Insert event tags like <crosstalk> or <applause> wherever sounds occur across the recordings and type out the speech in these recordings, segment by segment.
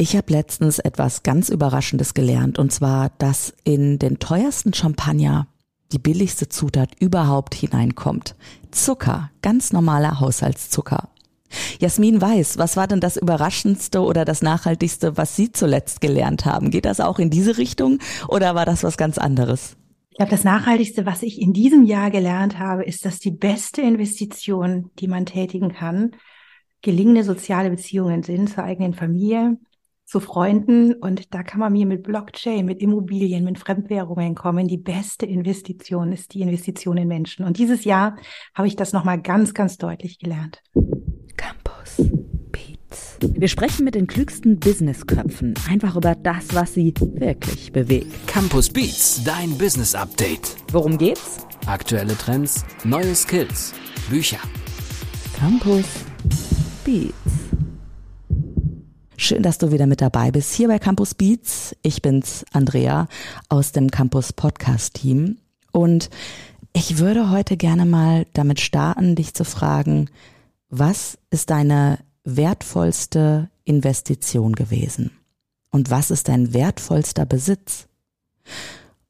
Ich habe letztens etwas ganz Überraschendes gelernt, und zwar, dass in den teuersten Champagner die billigste Zutat überhaupt hineinkommt. Zucker, ganz normaler Haushaltszucker. Jasmin Weiß, was war denn das Überraschendste oder das Nachhaltigste, was Sie zuletzt gelernt haben? Geht das auch in diese Richtung oder war das was ganz anderes? Ich glaube, das Nachhaltigste, was ich in diesem Jahr gelernt habe, ist, dass die beste Investition, die man tätigen kann, gelingende soziale Beziehungen sind zur eigenen Familie, zu Freunden und da kann man mir mit Blockchain, mit Immobilien, mit Fremdwährungen kommen. Die beste Investition ist die Investition in Menschen. Und dieses Jahr habe ich das nochmal ganz, ganz deutlich gelernt. Campus Beats. Wir sprechen mit den klügsten Businessköpfen einfach über das, was sie wirklich bewegt. Campus Beats, dein Business Update. Worum geht's? Aktuelle Trends, neue Skills, Bücher. Campus Beats. Schön, dass du wieder mit dabei bist hier bei Campus Beats. Ich bin's, Andrea aus dem Campus Podcast Team. Und ich würde heute gerne mal damit starten, dich zu fragen, was ist deine wertvollste Investition gewesen? Und was ist dein wertvollster Besitz?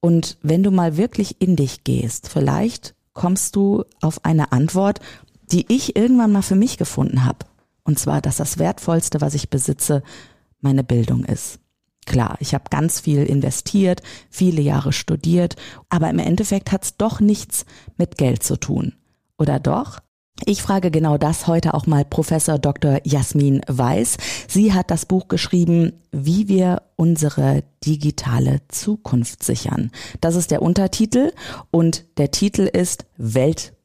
Und wenn du mal wirklich in dich gehst, vielleicht kommst du auf eine Antwort, die ich irgendwann mal für mich gefunden habe. Und zwar, dass das Wertvollste, was ich besitze, meine Bildung ist. Klar, ich habe ganz viel investiert, viele Jahre studiert, aber im Endeffekt hat es doch nichts mit Geld zu tun. Oder doch? Ich frage genau das heute auch mal Professor Dr. Jasmin Weiß. Sie hat das Buch geschrieben, wie wir unsere digitale Zukunft sichern. Das ist der Untertitel und der Titel ist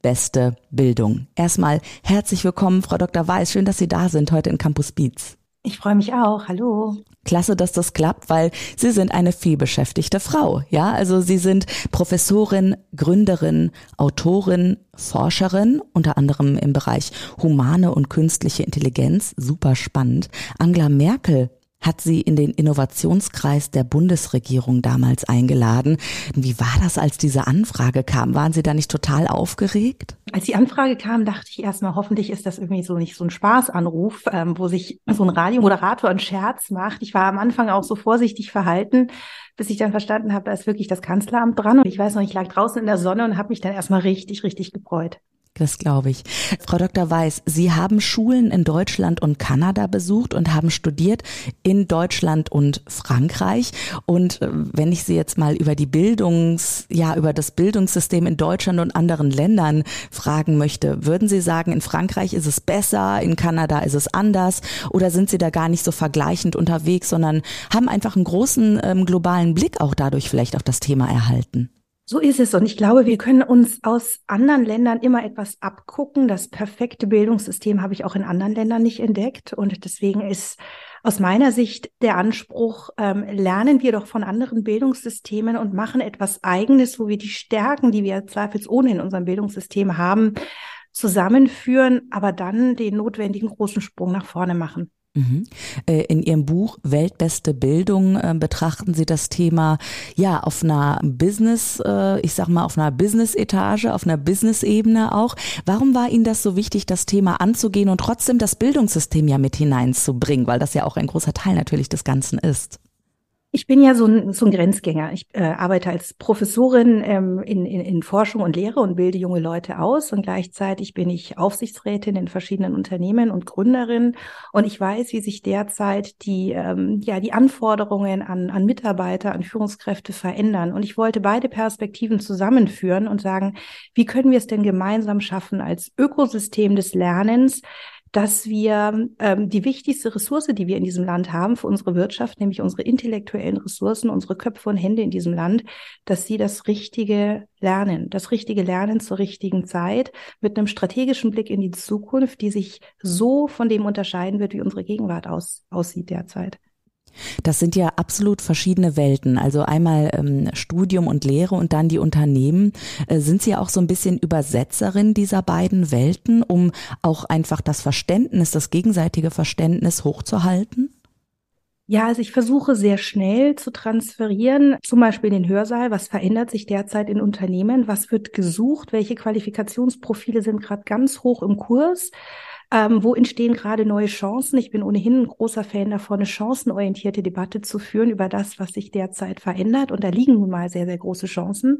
Weltbeste Bildung. Erstmal herzlich willkommen, Frau Dr. Weiß. Schön, dass Sie da sind heute in Campus Beats. Ich freue mich auch. Hallo. Klasse, dass das klappt, weil Sie sind eine vielbeschäftigte Frau. Ja, also Sie sind Professorin, Gründerin, Autorin, Forscherin, unter anderem im Bereich humane und künstliche Intelligenz. Super spannend. Angela Merkel hat sie in den Innovationskreis der Bundesregierung damals eingeladen. Wie war das, als diese Anfrage kam? Waren Sie da nicht total aufgeregt? Als die Anfrage kam, dachte ich erstmal, hoffentlich ist das irgendwie so nicht so ein Spaßanruf, ähm, wo sich so ein Radiomoderator einen Scherz macht. Ich war am Anfang auch so vorsichtig verhalten, bis ich dann verstanden habe, da ist wirklich das Kanzleramt dran. Und ich weiß noch, ich lag draußen in der Sonne und habe mich dann erstmal richtig, richtig gefreut. Das glaube ich. Frau Dr. Weiß, Sie haben Schulen in Deutschland und Kanada besucht und haben studiert in Deutschland und Frankreich. Und äh, wenn ich Sie jetzt mal über die Bildungs, ja, über das Bildungssystem in Deutschland und anderen Ländern fragen möchte, würden Sie sagen, in Frankreich ist es besser, in Kanada ist es anders? Oder sind Sie da gar nicht so vergleichend unterwegs, sondern haben einfach einen großen ähm, globalen Blick auch dadurch vielleicht auf das Thema erhalten? So ist es. Und ich glaube, wir können uns aus anderen Ländern immer etwas abgucken. Das perfekte Bildungssystem habe ich auch in anderen Ländern nicht entdeckt. Und deswegen ist aus meiner Sicht der Anspruch, ähm, lernen wir doch von anderen Bildungssystemen und machen etwas Eigenes, wo wir die Stärken, die wir zweifelsohne in unserem Bildungssystem haben, zusammenführen, aber dann den notwendigen großen Sprung nach vorne machen. Mhm. Äh, in Ihrem Buch Weltbeste Bildung äh, betrachten Sie das Thema ja auf einer Business, äh, ich sag mal auf einer Business-Etage, auf einer Business-Ebene auch. Warum war Ihnen das so wichtig, das Thema anzugehen und trotzdem das Bildungssystem ja mit hineinzubringen, weil das ja auch ein großer Teil natürlich des Ganzen ist? Ich bin ja so ein, so ein Grenzgänger. Ich äh, arbeite als Professorin ähm, in, in, in Forschung und Lehre und bilde junge Leute aus. Und gleichzeitig bin ich Aufsichtsrätin in verschiedenen Unternehmen und Gründerin. Und ich weiß, wie sich derzeit die, ähm, ja, die Anforderungen an, an Mitarbeiter, an Führungskräfte verändern. Und ich wollte beide Perspektiven zusammenführen und sagen, wie können wir es denn gemeinsam schaffen, als Ökosystem des Lernens dass wir ähm, die wichtigste Ressource, die wir in diesem Land haben für unsere Wirtschaft, nämlich unsere intellektuellen Ressourcen, unsere Köpfe und Hände in diesem Land, dass sie das Richtige lernen, das richtige Lernen zur richtigen Zeit mit einem strategischen Blick in die Zukunft, die sich so von dem unterscheiden wird, wie unsere Gegenwart aus, aussieht derzeit. Das sind ja absolut verschiedene Welten. Also einmal ähm, Studium und Lehre und dann die Unternehmen. Äh, sind Sie auch so ein bisschen Übersetzerin dieser beiden Welten, um auch einfach das Verständnis, das gegenseitige Verständnis hochzuhalten? Ja, also ich versuche sehr schnell zu transferieren, zum Beispiel den Hörsaal. Was verändert sich derzeit in Unternehmen? Was wird gesucht? Welche Qualifikationsprofile sind gerade ganz hoch im Kurs? Ähm, wo entstehen gerade neue Chancen? Ich bin ohnehin ein großer Fan davon, eine chancenorientierte Debatte zu führen über das, was sich derzeit verändert. Und da liegen nun mal sehr, sehr große Chancen.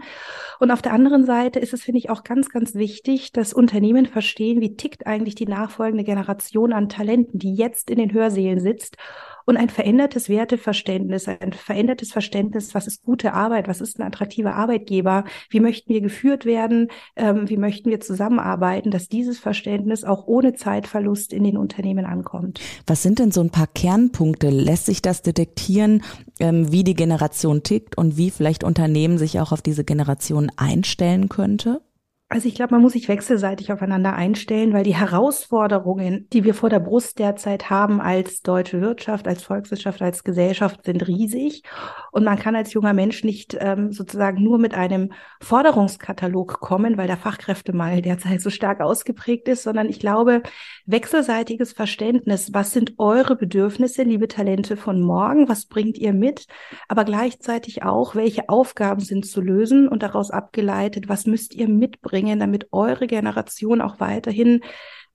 Und auf der anderen Seite ist es, finde ich, auch ganz, ganz wichtig, dass Unternehmen verstehen, wie tickt eigentlich die nachfolgende Generation an Talenten, die jetzt in den Hörsälen sitzt und ein verändertes Werteverständnis, ein verändertes Verständnis, was ist gute Arbeit, was ist ein attraktiver Arbeitgeber, wie möchten wir geführt werden, ähm, wie möchten wir zusammenarbeiten, dass dieses Verständnis auch ohne Zeitverlust in den Unternehmen ankommt. Was sind denn so ein paar Kernpunkte? Lässt sich das detektieren, ähm, wie die Generation tickt und wie vielleicht Unternehmen sich auch auf diese Generation einstellen könnte? Also ich glaube, man muss sich wechselseitig aufeinander einstellen, weil die Herausforderungen, die wir vor der Brust derzeit haben als deutsche Wirtschaft, als Volkswirtschaft, als Gesellschaft, sind riesig. Und man kann als junger Mensch nicht ähm, sozusagen nur mit einem Forderungskatalog kommen, weil der Fachkräftemangel derzeit so stark ausgeprägt ist, sondern ich glaube, wechselseitiges Verständnis, was sind eure Bedürfnisse, liebe Talente von morgen, was bringt ihr mit, aber gleichzeitig auch, welche Aufgaben sind zu lösen und daraus abgeleitet, was müsst ihr mitbringen bringen, damit eure Generation auch weiterhin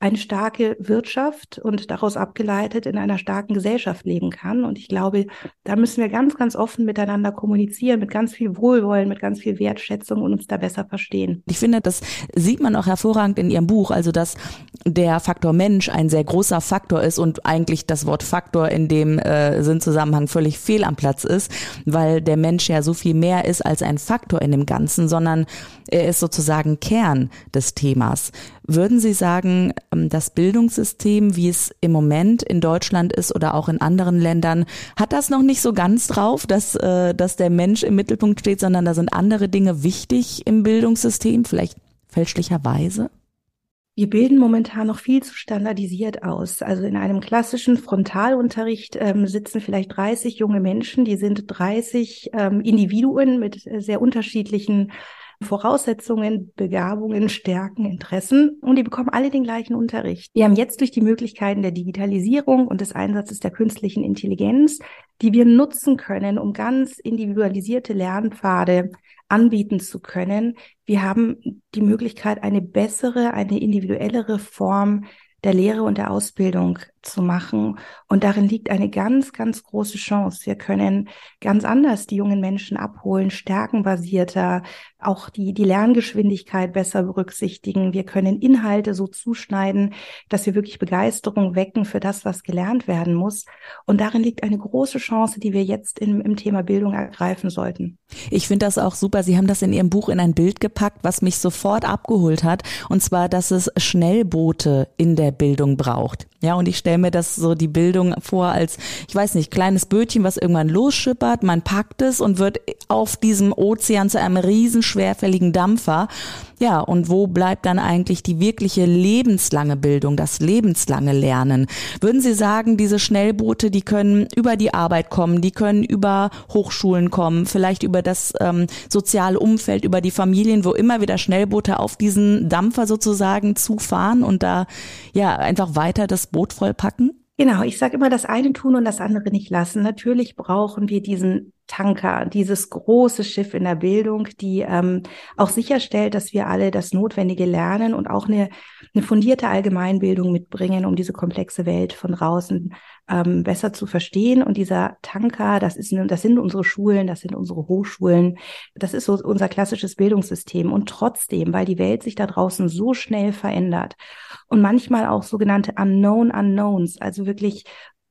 eine starke Wirtschaft und daraus abgeleitet in einer starken Gesellschaft leben kann. Und ich glaube, da müssen wir ganz, ganz offen miteinander kommunizieren, mit ganz viel Wohlwollen, mit ganz viel Wertschätzung und uns da besser verstehen. Ich finde, das sieht man auch hervorragend in Ihrem Buch, also dass der Faktor Mensch ein sehr großer Faktor ist und eigentlich das Wort Faktor in dem äh, Sinnzusammenhang völlig fehl am Platz ist, weil der Mensch ja so viel mehr ist als ein Faktor in dem Ganzen, sondern er ist sozusagen Kern des Themas. Würden Sie sagen, ähm, das Bildungssystem, wie es im Moment in Deutschland ist oder auch in anderen Ländern, hat das noch nicht so ganz drauf, dass, äh, dass der Mensch im Mittelpunkt steht, sondern da sind andere Dinge wichtig im Bildungssystem, vielleicht fälschlicherweise? Wir bilden momentan noch viel zu standardisiert aus. Also in einem klassischen Frontalunterricht ähm, sitzen vielleicht 30 junge Menschen, die sind 30 ähm, Individuen mit äh, sehr unterschiedlichen Voraussetzungen, Begabungen, Stärken, Interessen und die bekommen alle den gleichen Unterricht. Wir haben jetzt durch die Möglichkeiten der Digitalisierung und des Einsatzes der künstlichen Intelligenz, die wir nutzen können, um ganz individualisierte Lernpfade anbieten zu können. Wir haben die Möglichkeit, eine bessere, eine individuellere Form der Lehre und der Ausbildung zu machen. Und darin liegt eine ganz, ganz große Chance. Wir können ganz anders die jungen Menschen abholen, stärkenbasierter, auch die, die Lerngeschwindigkeit besser berücksichtigen. Wir können Inhalte so zuschneiden, dass wir wirklich Begeisterung wecken für das, was gelernt werden muss. Und darin liegt eine große Chance, die wir jetzt im, im Thema Bildung ergreifen sollten. Ich finde das auch super. Sie haben das in Ihrem Buch in ein Bild gepackt, was mich sofort abgeholt hat. Und zwar, dass es Schnellboote in der Bildung braucht. Ja, und ich stelle mir das so die Bildung vor als, ich weiß nicht, kleines Bötchen, was irgendwann losschippert, man packt es und wird auf diesem Ozean zu einem riesen schwerfälligen Dampfer. Ja, und wo bleibt dann eigentlich die wirkliche lebenslange Bildung, das lebenslange Lernen? Würden Sie sagen, diese Schnellboote, die können über die Arbeit kommen, die können über Hochschulen kommen, vielleicht über das ähm, soziale Umfeld, über die Familien, wo immer wieder Schnellboote auf diesen Dampfer sozusagen zufahren und da ja einfach weiter das Boot vollpacken? Genau, ich sage immer, das eine tun und das andere nicht lassen. Natürlich brauchen wir diesen Tanker, dieses große Schiff in der Bildung, die ähm, auch sicherstellt, dass wir alle das Notwendige lernen und auch eine, eine fundierte Allgemeinbildung mitbringen, um diese komplexe Welt von draußen ähm, besser zu verstehen. Und dieser Tanker, das ist, das sind unsere Schulen, das sind unsere Hochschulen, das ist so unser klassisches Bildungssystem. Und trotzdem, weil die Welt sich da draußen so schnell verändert und manchmal auch sogenannte Unknown Unknowns, also wirklich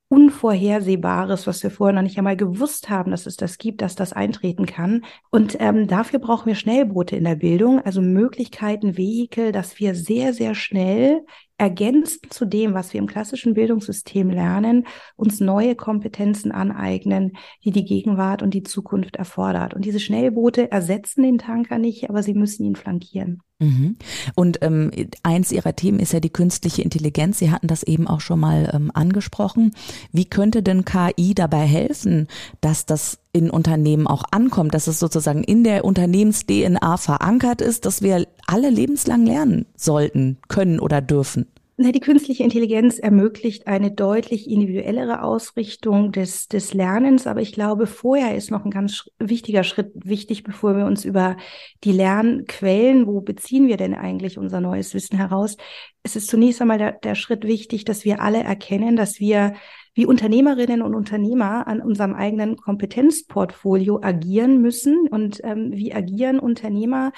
Unvorhersehbares, was wir vorher noch nicht einmal gewusst haben, dass es das gibt, dass das eintreten kann. Und ähm, dafür brauchen wir Schnellboote in der Bildung, also Möglichkeiten, Vehikel, dass wir sehr, sehr schnell ergänzend zu dem, was wir im klassischen Bildungssystem lernen, uns neue Kompetenzen aneignen, die die Gegenwart und die Zukunft erfordert. Und diese Schnellboote ersetzen den Tanker nicht, aber sie müssen ihn flankieren. Mhm. Und ähm, eins Ihrer Themen ist ja die künstliche Intelligenz. Sie hatten das eben auch schon mal ähm, angesprochen. Wie könnte denn KI dabei helfen, dass das in Unternehmen auch ankommt, dass es sozusagen in der Unternehmens-DNA verankert ist, dass wir alle lebenslang lernen sollten, können oder dürfen? Die künstliche Intelligenz ermöglicht eine deutlich individuellere Ausrichtung des, des Lernens, aber ich glaube, vorher ist noch ein ganz wichtiger Schritt wichtig, bevor wir uns über die Lernquellen, wo beziehen wir denn eigentlich unser neues Wissen heraus? Es ist zunächst einmal der, der Schritt wichtig, dass wir alle erkennen, dass wir wie Unternehmerinnen und Unternehmer an unserem eigenen Kompetenzportfolio agieren müssen und ähm, wie agieren Unternehmer,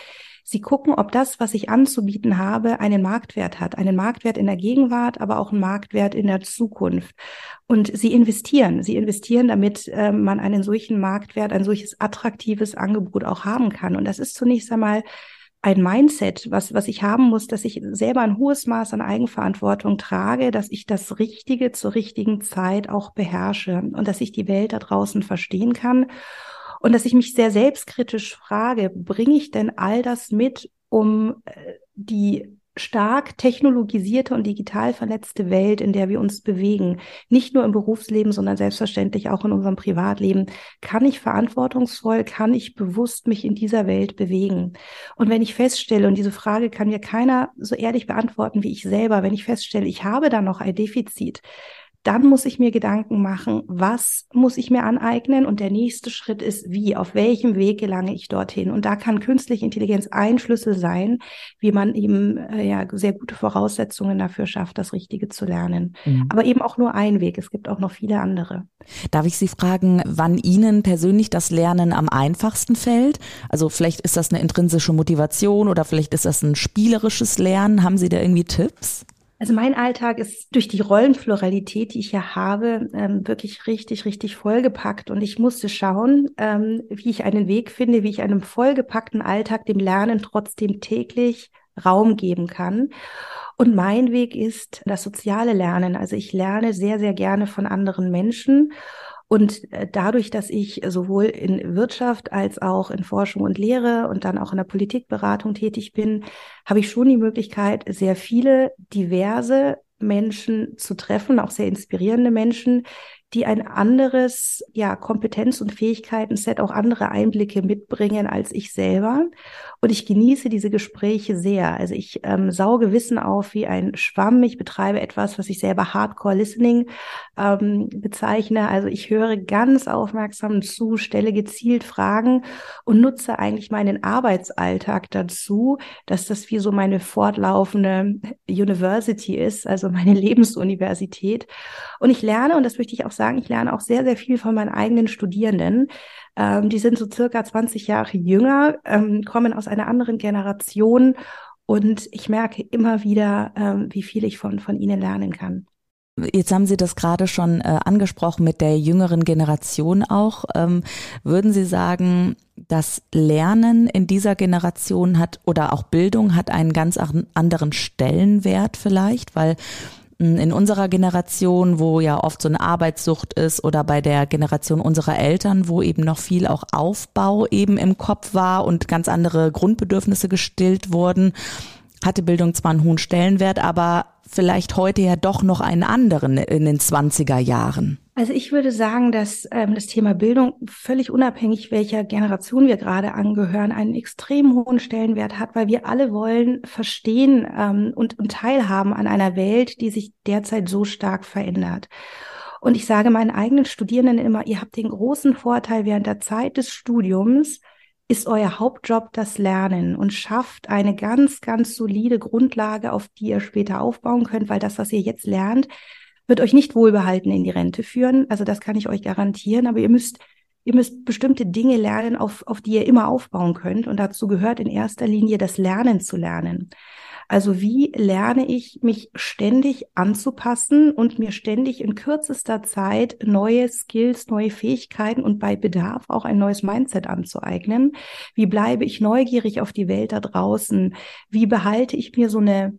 Sie gucken, ob das, was ich anzubieten habe, einen Marktwert hat, einen Marktwert in der Gegenwart, aber auch einen Marktwert in der Zukunft. Und sie investieren. Sie investieren, damit äh, man einen solchen Marktwert, ein solches attraktives Angebot auch haben kann. Und das ist zunächst einmal ein Mindset, was, was ich haben muss, dass ich selber ein hohes Maß an Eigenverantwortung trage, dass ich das Richtige zur richtigen Zeit auch beherrsche und dass ich die Welt da draußen verstehen kann und dass ich mich sehr selbstkritisch frage, bringe ich denn all das mit, um äh, die stark technologisierte und digital vernetzte Welt, in der wir uns bewegen, nicht nur im Berufsleben, sondern selbstverständlich auch in unserem Privatleben, kann ich verantwortungsvoll, kann ich bewusst mich in dieser Welt bewegen? Und wenn ich feststelle, und diese Frage kann mir keiner so ehrlich beantworten wie ich selber, wenn ich feststelle, ich habe da noch ein Defizit, dann muss ich mir Gedanken machen, was muss ich mir aneignen? Und der nächste Schritt ist, wie, auf welchem Weg gelange ich dorthin? Und da kann künstliche Intelligenz ein Schlüssel sein, wie man eben äh, ja sehr gute Voraussetzungen dafür schafft, das Richtige zu lernen. Mhm. Aber eben auch nur ein Weg. Es gibt auch noch viele andere. Darf ich Sie fragen, wann Ihnen persönlich das Lernen am einfachsten fällt? Also vielleicht ist das eine intrinsische Motivation oder vielleicht ist das ein spielerisches Lernen. Haben Sie da irgendwie Tipps? Also mein Alltag ist durch die Rollenpluralität, die ich ja habe, ähm, wirklich richtig, richtig vollgepackt. Und ich musste schauen, ähm, wie ich einen Weg finde, wie ich einem vollgepackten Alltag dem Lernen trotzdem täglich Raum geben kann. Und mein Weg ist das soziale Lernen. Also ich lerne sehr, sehr gerne von anderen Menschen und äh, dadurch, dass ich sowohl in Wirtschaft als auch in Forschung und Lehre und dann auch in der Politikberatung tätig bin, habe ich schon die Möglichkeit, sehr viele diverse Menschen zu treffen, auch sehr inspirierende Menschen, die ein anderes ja, Kompetenz- und Fähigkeiten-Set, auch andere Einblicke mitbringen als ich selber. Und ich genieße diese Gespräche sehr. Also ich ähm, sauge Wissen auf wie ein Schwamm. Ich betreibe etwas, was ich selber Hardcore Listening ähm, bezeichne. Also ich höre ganz aufmerksam zu, stelle gezielt Fragen und nutze eigentlich meinen Arbeitsalltag dazu, dass das wie so meine fortlaufende University ist, also meine <laughs> Lebensuniversität. Und ich lerne, und das möchte ich auch sagen, ich lerne auch sehr, sehr viel von meinen eigenen Studierenden. Ähm, die sind so circa 20 Jahre jünger, ähm, kommen aus einer anderen Generation und ich merke immer wieder, ähm, wie viel ich von, von ihnen lernen kann. Jetzt haben Sie das gerade schon äh, angesprochen mit der jüngeren Generation auch. Ähm, würden Sie sagen, das Lernen in dieser Generation hat oder auch Bildung hat einen ganz anderen Stellenwert vielleicht, weil in unserer Generation, wo ja oft so eine Arbeitssucht ist oder bei der Generation unserer Eltern, wo eben noch viel auch Aufbau eben im Kopf war und ganz andere Grundbedürfnisse gestillt wurden, hatte Bildung zwar einen hohen Stellenwert, aber vielleicht heute ja doch noch einen anderen in den 20er Jahren. Also ich würde sagen, dass ähm, das Thema Bildung völlig unabhängig, welcher Generation wir gerade angehören, einen extrem hohen Stellenwert hat, weil wir alle wollen verstehen ähm, und, und teilhaben an einer Welt, die sich derzeit so stark verändert. Und ich sage meinen eigenen Studierenden immer, ihr habt den großen Vorteil während der Zeit des Studiums, ist euer Hauptjob das Lernen und schafft eine ganz, ganz solide Grundlage, auf die ihr später aufbauen könnt, weil das, was ihr jetzt lernt, wird euch nicht wohlbehalten in die Rente führen. Also das kann ich euch garantieren. Aber ihr müsst, ihr müsst bestimmte Dinge lernen, auf, auf die ihr immer aufbauen könnt. Und dazu gehört in erster Linie das Lernen zu lernen. Also wie lerne ich mich ständig anzupassen und mir ständig in kürzester Zeit neue Skills, neue Fähigkeiten und bei Bedarf auch ein neues Mindset anzueignen? Wie bleibe ich neugierig auf die Welt da draußen? Wie behalte ich mir so eine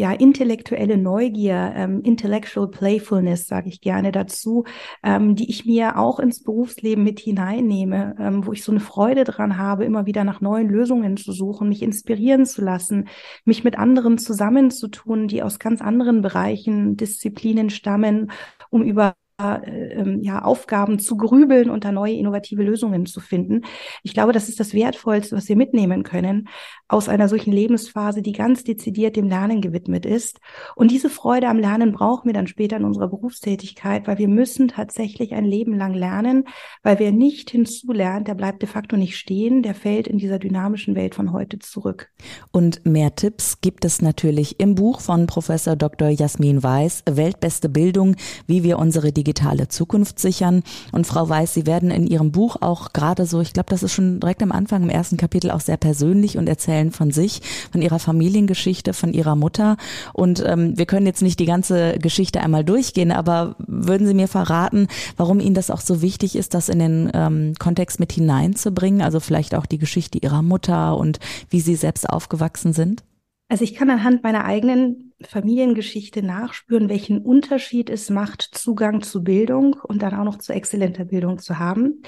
ja, intellektuelle Neugier, ähm, intellectual playfulness, sage ich gerne dazu, ähm, die ich mir auch ins Berufsleben mit hineinnehme, ähm, wo ich so eine Freude dran habe, immer wieder nach neuen Lösungen zu suchen, mich inspirieren zu lassen, mich mit anderen zusammenzutun, die aus ganz anderen Bereichen, Disziplinen stammen, um über äh, ähm, ja, Aufgaben zu grübeln und da neue innovative Lösungen zu finden. Ich glaube, das ist das Wertvollste, was wir mitnehmen können aus einer solchen Lebensphase, die ganz dezidiert dem Lernen gewidmet ist. Und diese Freude am Lernen brauchen wir dann später in unserer Berufstätigkeit, weil wir müssen tatsächlich ein Leben lang lernen, weil wer nicht hinzulernt, der bleibt de facto nicht stehen, der fällt in dieser dynamischen Welt von heute zurück. Und mehr Tipps gibt es natürlich im Buch von Professor Dr. Jasmin Weiß, Weltbeste Bildung, wie wir unsere digitale Zukunft sichern. Und Frau Weiß, Sie werden in Ihrem Buch auch gerade so, ich glaube, das ist schon direkt am Anfang im ersten Kapitel auch sehr persönlich und erzählen von sich, von Ihrer Familiengeschichte, von Ihrer Mutter. Und ähm, wir können jetzt nicht die ganze Geschichte einmal durchgehen, aber würden Sie mir verraten, warum Ihnen das auch so wichtig ist, das in den ähm, Kontext mit hineinzubringen? Also vielleicht auch die Geschichte Ihrer Mutter und wie Sie selbst aufgewachsen sind? Also ich kann anhand meiner eigenen Familiengeschichte nachspüren, welchen Unterschied es macht, Zugang zu Bildung und dann auch noch zu exzellenter Bildung zu haben.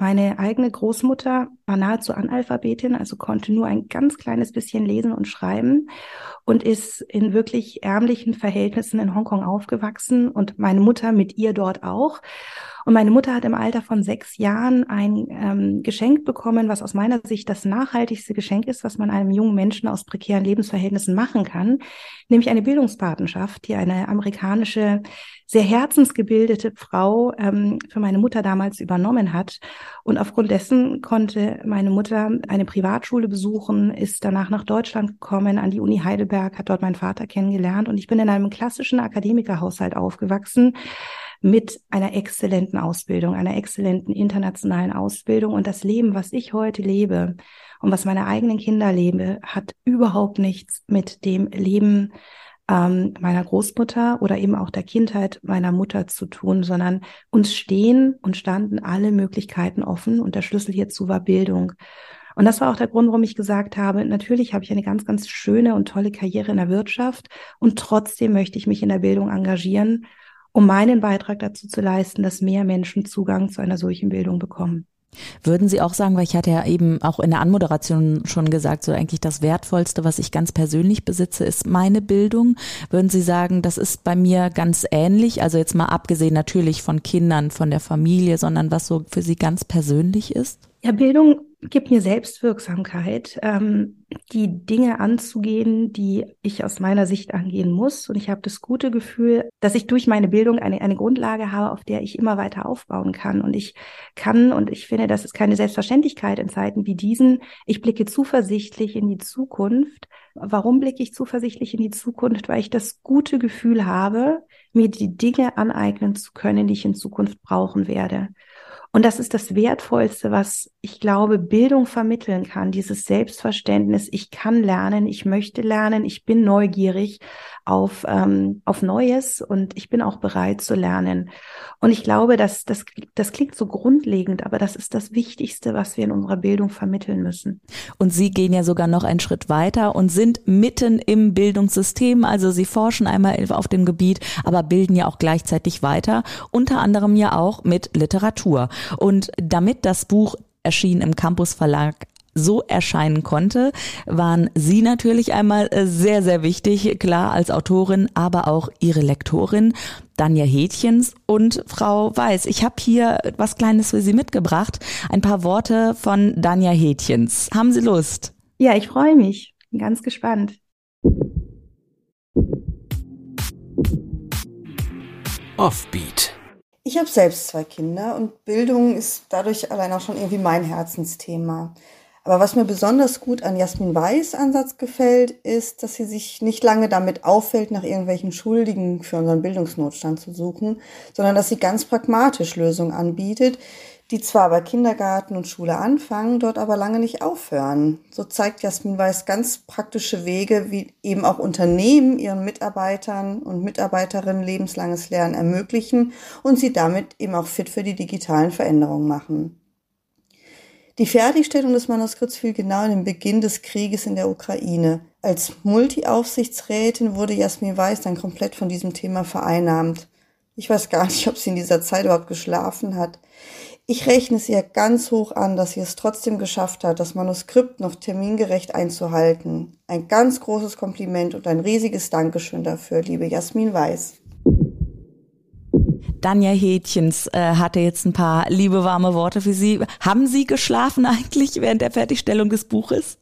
Meine eigene Großmutter war nahezu Analphabetin, also konnte nur ein ganz kleines bisschen lesen und schreiben und ist in wirklich ärmlichen Verhältnissen in Hongkong aufgewachsen und meine Mutter mit ihr dort auch. Und meine Mutter hat im Alter von sechs Jahren ein ähm, Geschenk bekommen, was aus meiner Sicht das nachhaltigste Geschenk ist, was man einem jungen Menschen aus prekären Lebensverhältnissen machen kann, nämlich eine Bildungspatenschaft, die eine amerikanische, sehr herzensgebildete Frau ähm, für meine Mutter damals übernommen hat. Und aufgrund dessen konnte meine Mutter eine Privatschule besuchen, ist danach nach Deutschland gekommen, an die Uni Heidelberg, hat dort meinen Vater kennengelernt und ich bin in einem klassischen Akademikerhaushalt aufgewachsen mit einer exzellenten Ausbildung, einer exzellenten internationalen Ausbildung. Und das Leben, was ich heute lebe und was meine eigenen Kinder lebe, hat überhaupt nichts mit dem Leben ähm, meiner Großmutter oder eben auch der Kindheit meiner Mutter zu tun, sondern uns stehen und standen alle Möglichkeiten offen und der Schlüssel hierzu war Bildung. Und das war auch der Grund, warum ich gesagt habe, natürlich habe ich eine ganz, ganz schöne und tolle Karriere in der Wirtschaft und trotzdem möchte ich mich in der Bildung engagieren um meinen Beitrag dazu zu leisten, dass mehr Menschen Zugang zu einer solchen Bildung bekommen. Würden Sie auch sagen, weil ich hatte ja eben auch in der Anmoderation schon gesagt, so eigentlich das Wertvollste, was ich ganz persönlich besitze, ist meine Bildung. Würden Sie sagen, das ist bei mir ganz ähnlich? Also jetzt mal abgesehen natürlich von Kindern, von der Familie, sondern was so für Sie ganz persönlich ist? Ja, Bildung gibt mir Selbstwirksamkeit, ähm, die Dinge anzugehen, die ich aus meiner Sicht angehen muss. Und ich habe das gute Gefühl, dass ich durch meine Bildung eine, eine Grundlage habe, auf der ich immer weiter aufbauen kann. Und ich kann, und ich finde, das ist keine Selbstverständlichkeit in Zeiten wie diesen, ich blicke zuversichtlich in die Zukunft. Warum blicke ich zuversichtlich in die Zukunft? Weil ich das gute Gefühl habe, mir die Dinge aneignen zu können, die ich in Zukunft brauchen werde. Und das ist das Wertvollste, was ich glaube, Bildung vermitteln kann. Dieses Selbstverständnis, ich kann lernen, ich möchte lernen, ich bin neugierig auf, ähm, auf Neues und ich bin auch bereit zu lernen. Und ich glaube, dass das, das klingt so grundlegend, aber das ist das Wichtigste, was wir in unserer Bildung vermitteln müssen. Und Sie gehen ja sogar noch einen Schritt weiter und sind mitten im Bildungssystem. Also Sie forschen einmal auf dem Gebiet, aber bilden ja auch gleichzeitig weiter, unter anderem ja auch mit Literatur. Und damit das Buch erschien im Campus Verlag so erscheinen konnte, waren Sie natürlich einmal äh, sehr, sehr wichtig, klar als Autorin, aber auch Ihre Lektorin. Danja Hätchens und Frau Weiß. Ich habe hier was Kleines für Sie mitgebracht. Ein paar Worte von Danja Hätchens. Haben Sie Lust? Ja, ich freue mich. Bin ganz gespannt. Offbeat. Ich habe selbst zwei Kinder und Bildung ist dadurch allein auch schon irgendwie mein Herzensthema. Aber was mir besonders gut an Jasmin Weiß Ansatz gefällt, ist, dass sie sich nicht lange damit auffällt, nach irgendwelchen Schuldigen für unseren Bildungsnotstand zu suchen, sondern dass sie ganz pragmatisch Lösungen anbietet, die zwar bei Kindergarten und Schule anfangen, dort aber lange nicht aufhören. So zeigt Jasmin Weiß ganz praktische Wege, wie eben auch Unternehmen ihren Mitarbeitern und Mitarbeiterinnen lebenslanges Lernen ermöglichen und sie damit eben auch fit für die digitalen Veränderungen machen. Die Fertigstellung des Manuskripts fiel genau in den Beginn des Krieges in der Ukraine. Als Multi-Aufsichtsrätin wurde Jasmin Weiß dann komplett von diesem Thema vereinnahmt. Ich weiß gar nicht, ob sie in dieser Zeit überhaupt geschlafen hat. Ich rechne es ihr ganz hoch an, dass sie es trotzdem geschafft hat, das Manuskript noch termingerecht einzuhalten. Ein ganz großes Kompliment und ein riesiges Dankeschön dafür, liebe Jasmin Weiß. Danja Hätchens äh, hatte jetzt ein paar liebe warme Worte für Sie. Haben Sie geschlafen eigentlich während der Fertigstellung des Buches?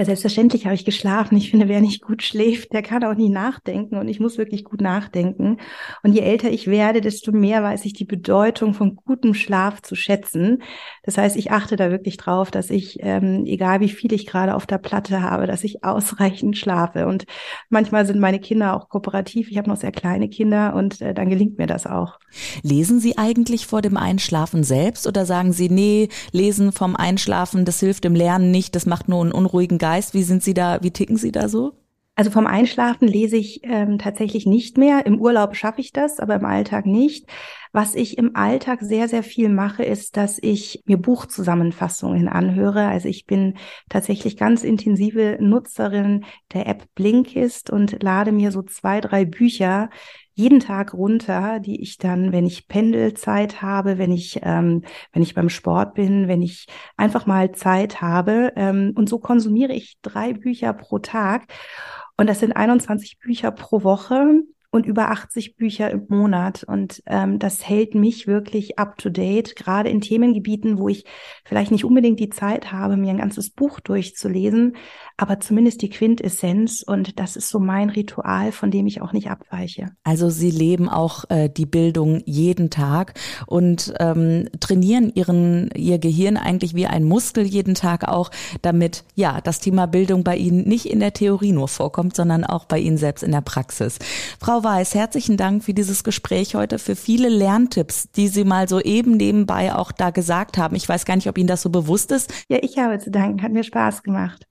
Ja, selbstverständlich habe ich geschlafen. Ich finde, wer nicht gut schläft, der kann auch nie nachdenken. Und ich muss wirklich gut nachdenken. Und je älter ich werde, desto mehr weiß ich die Bedeutung von gutem Schlaf zu schätzen. Das heißt, ich achte da wirklich drauf, dass ich, ähm, egal wie viel ich gerade auf der Platte habe, dass ich ausreichend schlafe. Und manchmal sind meine Kinder auch kooperativ. Ich habe noch sehr kleine Kinder und äh, dann gelingt mir das auch. Lesen Sie eigentlich vor dem Einschlafen selbst oder sagen Sie, nee, lesen vom Einschlafen, das hilft dem Lernen nicht, das macht nur einen unruhigen Geist? Geist? Wie sind Sie da, wie ticken Sie da so? Also vom Einschlafen lese ich ähm, tatsächlich nicht mehr. Im Urlaub schaffe ich das, aber im Alltag nicht. Was ich im Alltag sehr, sehr viel mache, ist, dass ich mir Buchzusammenfassungen anhöre. Also ich bin tatsächlich ganz intensive Nutzerin der App Blinkist und lade mir so zwei, drei Bücher jeden Tag runter, die ich dann, wenn ich Pendelzeit habe, wenn ich, ähm, wenn ich beim Sport bin, wenn ich einfach mal Zeit habe. Ähm, und so konsumiere ich drei Bücher pro Tag. Und das sind 21 Bücher pro Woche und über 80 Bücher im Monat. Und ähm, das hält mich wirklich up-to-date, gerade in Themengebieten, wo ich vielleicht nicht unbedingt die Zeit habe, mir ein ganzes Buch durchzulesen, aber zumindest die Quintessenz. Und das ist so mein Ritual, von dem ich auch nicht abweiche. Also Sie leben auch äh, die Bildung jeden Tag und ähm, trainieren ihren, Ihr Gehirn eigentlich wie ein Muskel jeden Tag auch, damit ja das Thema Bildung bei Ihnen nicht in der Theorie nur vorkommt, sondern auch bei Ihnen selbst in der Praxis. Frau Weiß, herzlichen Dank für dieses Gespräch heute, für viele Lerntipps, die Sie mal so eben nebenbei auch da gesagt haben. Ich weiß gar nicht, ob Ihnen das so bewusst ist. Ja, ich habe zu danken. Hat mir Spaß gemacht.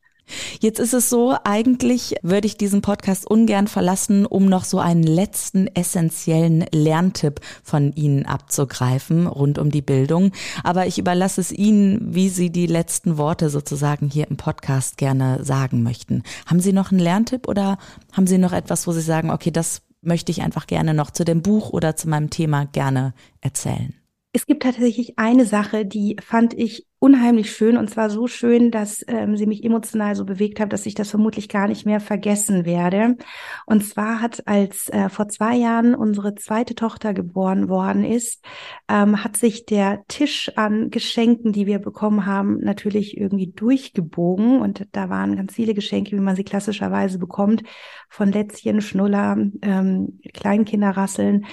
Jetzt ist es so, eigentlich würde ich diesen Podcast ungern verlassen, um noch so einen letzten essentiellen Lerntipp von Ihnen abzugreifen rund um die Bildung. Aber ich überlasse es Ihnen, wie Sie die letzten Worte sozusagen hier im Podcast gerne sagen möchten. Haben Sie noch einen Lerntipp oder haben Sie noch etwas, wo Sie sagen, okay, das möchte ich einfach gerne noch zu dem Buch oder zu meinem Thema gerne erzählen? Es gibt tatsächlich eine Sache, die fand ich unheimlich schön und zwar so schön, dass ähm, sie mich emotional so bewegt hat, dass ich das vermutlich gar nicht mehr vergessen werde. Und zwar hat als äh, vor zwei Jahren unsere zweite Tochter geboren worden ist, ähm, hat sich der Tisch an Geschenken, die wir bekommen haben, natürlich irgendwie durchgebogen und da waren ganz viele Geschenke, wie man sie klassischerweise bekommt, von Lätzchen, Schnuller, ähm, Kleinkinderrasseln.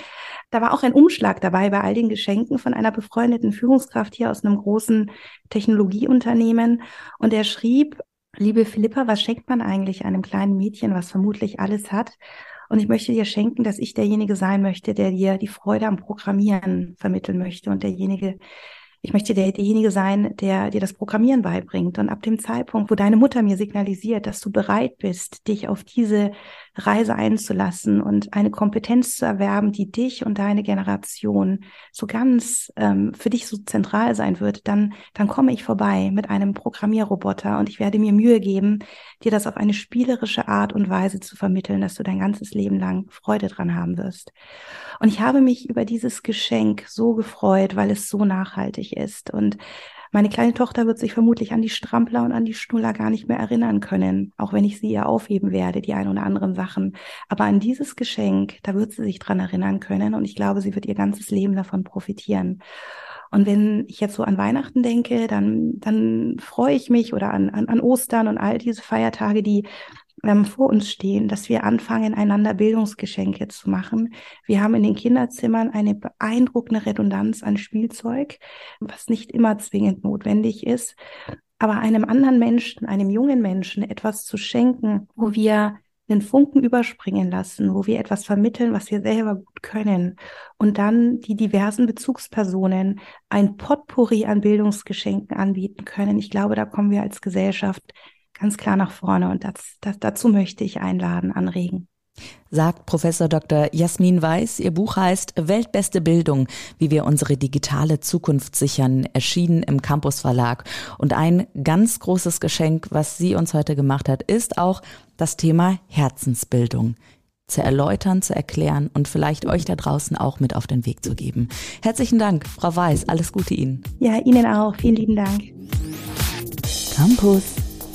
Da war auch ein Umschlag dabei bei all den Geschenken von einer befreundeten Führungskraft hier aus einem großen Technologieunternehmen. Und er schrieb, liebe Philippa, was schenkt man eigentlich einem kleinen Mädchen, was vermutlich alles hat? Und ich möchte dir schenken, dass ich derjenige sein möchte, der dir die Freude am Programmieren vermitteln möchte und derjenige, ich möchte der, derjenige sein, der dir das Programmieren beibringt. Und ab dem Zeitpunkt, wo deine Mutter mir signalisiert, dass du bereit bist, dich auf diese Reise einzulassen und eine Kompetenz zu erwerben, die dich und deine Generation so ganz ähm, für dich so zentral sein wird, dann, dann komme ich vorbei mit einem Programmierroboter und ich werde mir Mühe geben, dir das auf eine spielerische Art und Weise zu vermitteln, dass du dein ganzes Leben lang Freude dran haben wirst. Und ich habe mich über dieses Geschenk so gefreut, weil es so nachhaltig ist und meine kleine Tochter wird sich vermutlich an die Strampler und an die Schnuller gar nicht mehr erinnern können, auch wenn ich sie ihr aufheben werde, die ein oder anderen Sachen. Aber an dieses Geschenk, da wird sie sich dran erinnern können und ich glaube, sie wird ihr ganzes Leben davon profitieren. Und wenn ich jetzt so an Weihnachten denke, dann, dann freue ich mich oder an, an, an Ostern und all diese Feiertage, die ähm, vor uns stehen, dass wir anfangen, einander Bildungsgeschenke zu machen. Wir haben in den Kinderzimmern eine beeindruckende Redundanz an Spielzeug, was nicht immer zwingend notwendig ist. Aber einem anderen Menschen, einem jungen Menschen etwas zu schenken, wo wir den Funken überspringen lassen, wo wir etwas vermitteln, was wir selber gut können und dann die diversen Bezugspersonen ein Potpourri an Bildungsgeschenken anbieten können. Ich glaube, da kommen wir als Gesellschaft ganz klar nach vorne und das, das, dazu möchte ich einladen, anregen. Sagt Professor Dr. Jasmin Weiß. Ihr Buch heißt Weltbeste Bildung, wie wir unsere digitale Zukunft sichern, erschienen im Campus Verlag. Und ein ganz großes Geschenk, was sie uns heute gemacht hat, ist auch das Thema Herzensbildung zu erläutern, zu erklären und vielleicht euch da draußen auch mit auf den Weg zu geben. Herzlichen Dank, Frau Weiß. Alles Gute Ihnen. Ja, Ihnen auch. Vielen lieben Dank. Campus